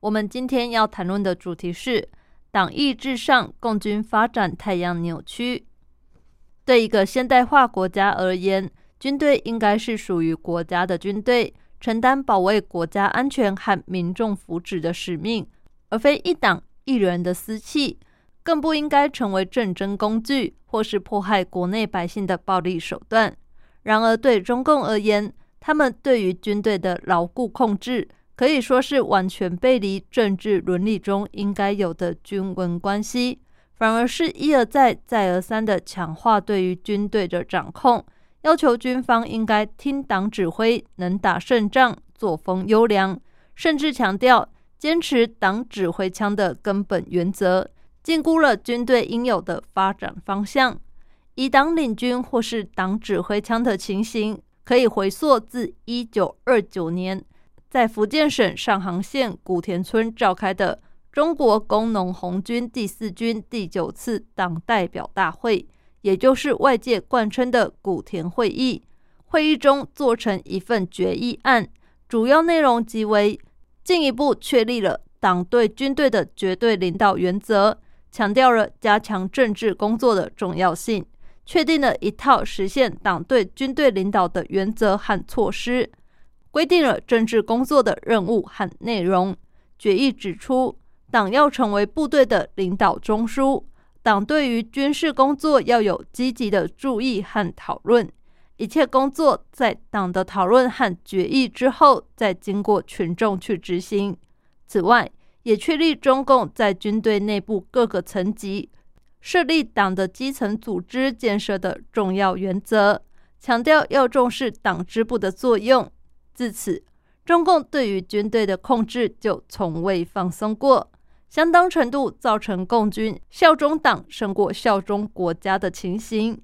我们今天要谈论的主题是党意至上，共军发展太阳扭曲。对一个现代化国家而言，军队应该是属于国家的军队，承担保卫国家安全和民众福祉的使命，而非一党一人的私器，更不应该成为战争工具或是迫害国内百姓的暴力手段。然而，对中共而言，他们对于军队的牢固控制，可以说是完全背离政治伦理中应该有的军文关系，反而是一而再、再而三的强化对于军队的掌控，要求军方应该听党指挥，能打胜仗，作风优良，甚至强调坚持党指挥枪的根本原则，禁锢了军队应有的发展方向。以党领军或是党指挥枪的情形，可以回溯自一九二九年，在福建省上杭县古田村召开的中国工农红军第四军第九次党代表大会，也就是外界贯称的古田会议。会议中做成一份决议案，主要内容即为进一步确立了党对军队的绝对领导原则，强调了加强政治工作的重要性。确定了一套实现党对军队领导的原则和措施，规定了政治工作的任务和内容。决议指出，党要成为部队的领导中枢，党对于军事工作要有积极的注意和讨论，一切工作在党的讨论和决议之后，再经过群众去执行。此外，也确立中共在军队内部各个层级。设立党的基层组织建设的重要原则，强调要重视党支部的作用。自此，中共对于军队的控制就从未放松过，相当程度造成共军效忠党胜过效忠国家的情形。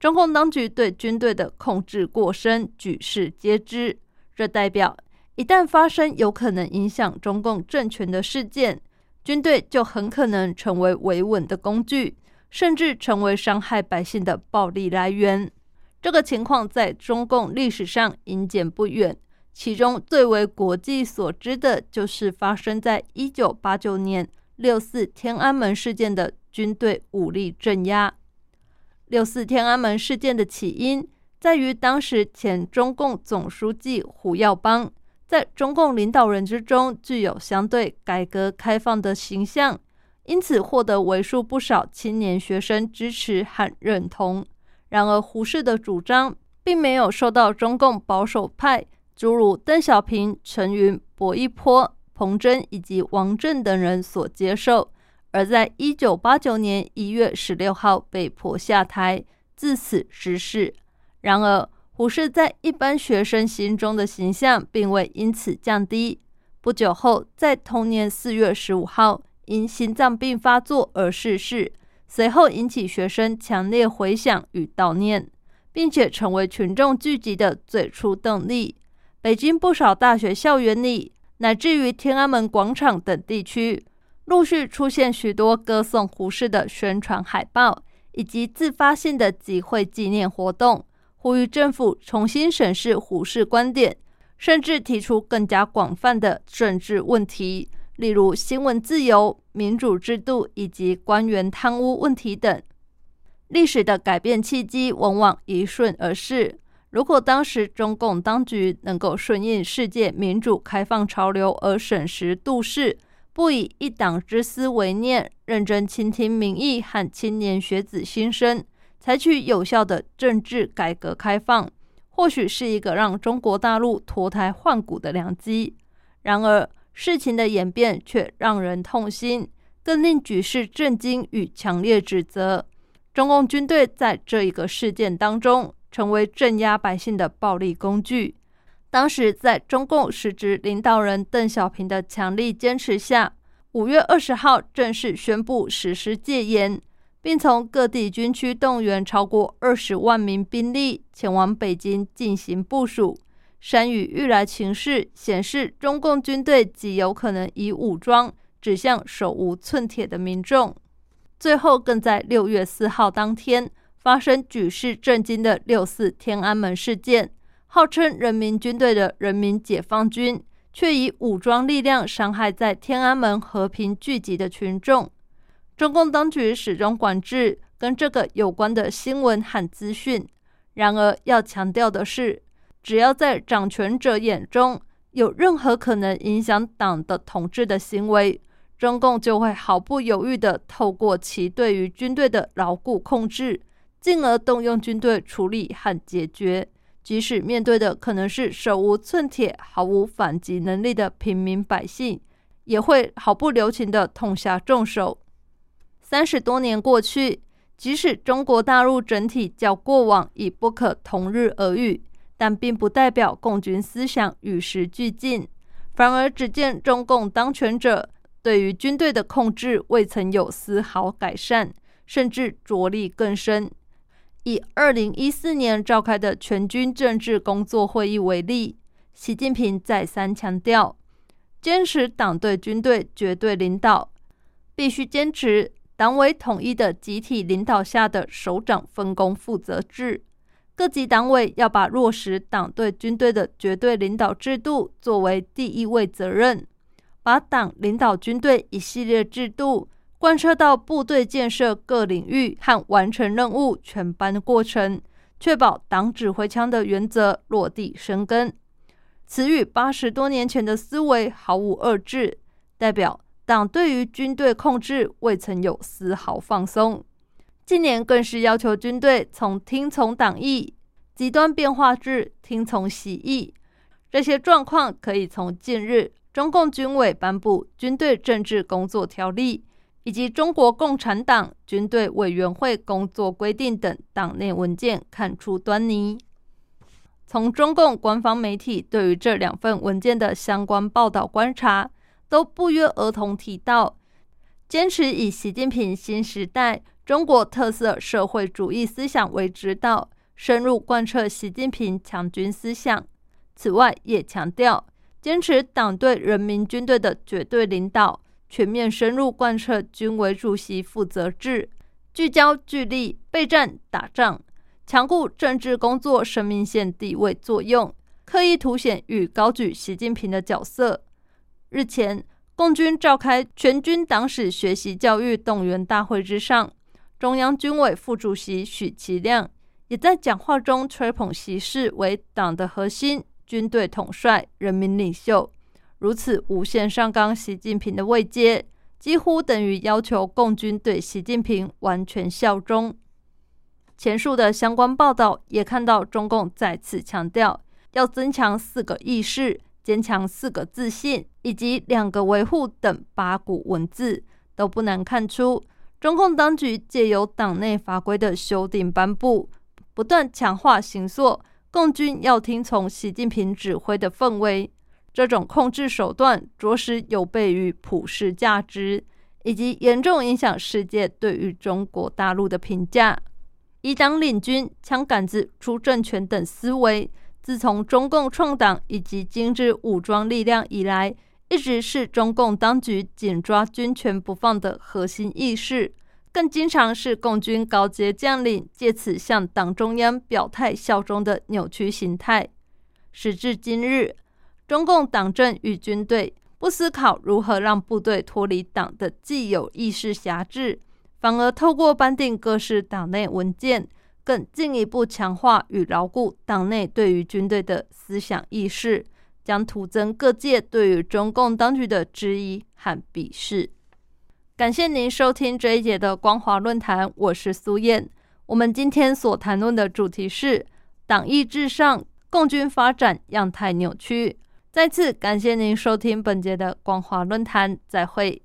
中共当局对军队的控制过深，举世皆知。这代表，一旦发生有可能影响中共政权的事件。军队就很可能成为维稳的工具，甚至成为伤害百姓的暴力来源。这个情况在中共历史上因见不远，其中最为国际所知的就是发生在一九八九年六四天安门事件的军队武力镇压。六四天安门事件的起因在于当时前中共总书记胡耀邦。在中共领导人之中，具有相对改革开放的形象，因此获得为数不少青年学生支持和认同。然而，胡适的主张并没有受到中共保守派，诸如邓小平、陈云、薄一波、彭真以及王震等人所接受，而在一九八九年一月十六号被迫下台，自此失势。然而，胡适在一般学生心中的形象并未因此降低。不久后，在同年四月十五号因心脏病发作而逝世，随后引起学生强烈回响与悼念，并且成为群众聚集的最初动力。北京不少大学校园里，乃至于天安门广场等地区，陆续出现许多歌颂胡适的宣传海报，以及自发性的集会纪念活动。呼吁政府重新审视胡适观点，甚至提出更加广泛的政治问题，例如新闻自由、民主制度以及官员贪污问题等。历史的改变契机往往一瞬而逝。如果当时中共当局能够顺应世界民主开放潮流而审时度势，不以一党之私为念，认真倾听民意和青年学子心声。采取有效的政治改革开放，或许是一个让中国大陆脱胎换骨的良机。然而，事情的演变却让人痛心，更令举世震惊与强烈指责。中共军队在这一个事件当中，成为镇压百姓的暴力工具。当时在中共实职领导人邓小平的强力坚持下，五月二十号正式宣布实施戒严，并从各地军区动员超过二十万名兵力前往北京进行部署。山雨欲来情势显示，中共军队极有可能以武装指向手无寸铁的民众。最后，更在六月四号当天发生举世震惊的六四天安门事件。号称人民军队的人民解放军，却以武装力量伤害在天安门和平聚集的群众。中共当局始终管制跟这个有关的新闻和资讯。然而，要强调的是，只要在掌权者眼中有任何可能影响党的统治的行为，中共就会毫不犹豫地透过其对于军队的牢固控制，进而动用军队处理和解决。即使面对的可能是手无寸铁、毫无反击能力的平民百姓，也会毫不留情地痛下重手。三十多年过去，即使中国大陆整体较过往已不可同日而语，但并不代表共军思想与时俱进。反而只见中共当权者对于军队的控制未曾有丝毫改善，甚至着力更深。以二零一四年召开的全军政治工作会议为例，习近平再三强调，坚持党对军队绝对领导，必须坚持党委统一的集体领导下的首长分工负责制。各级党委要把落实党对军队的绝对领导制度作为第一位责任，把党领导军队一系列制度。贯彻到部队建设各领域和完成任务全班的过程，确保党指挥枪的原则落地生根。此与八十多年前的思维毫无二致，代表党对于军队控制未曾有丝毫放松。近年更是要求军队从听从党意极端变化至听从习意。这些状况可以从近日中共军委颁布《军队政治工作条例》。以及中国共产党军队委员会工作规定等党内文件看出端倪。从中共官方媒体对于这两份文件的相关报道观察，都不约而同提到，坚持以习近平新时代中国特色社会主义思想为指导，深入贯彻习近平强军思想。此外，也强调坚持党对人民军队的绝对领导。全面深入贯彻军委主席负责制，聚焦聚力备战打仗，强固政治工作生命线地位作用，刻意凸显与高举习近平的角色。日前，共军召开全军党史学习教育动员大会之上，中央军委副主席许其亮也在讲话中吹捧习氏为党的核心、军队统帅、人民领袖。如此无限上纲习近平的位阶，几乎等于要求共军对习近平完全效忠。前述的相关报道也看到，中共再次强调要增强四个意识、坚强四个自信以及两个维护等八股文字，都不难看出，中共当局借由党内法规的修订颁布，不断强化行塑共军要听从习近平指挥的氛围。这种控制手段着实有悖于普世价值，以及严重影响世界对于中国大陆的评价。以党领军、枪杆子出政权等思维，自从中共创党以及精致武装力量以来，一直是中共当局紧抓军权不放的核心意识，更经常是共军高阶将领借此向党中央表态效忠的扭曲形态。时至今日。中共党政与军队不思考如何让部队脱离党的既有意识辖制，反而透过颁定各式党内文件，更进一步强化与牢固党内对于军队的思想意识，将徒增各界对于中共当局的质疑和鄙视。感谢您收听这一节的光华论坛，我是苏燕。我们今天所谈论的主题是党意至上，共军发展样态扭曲。再次感谢您收听本节的光华论坛，再会。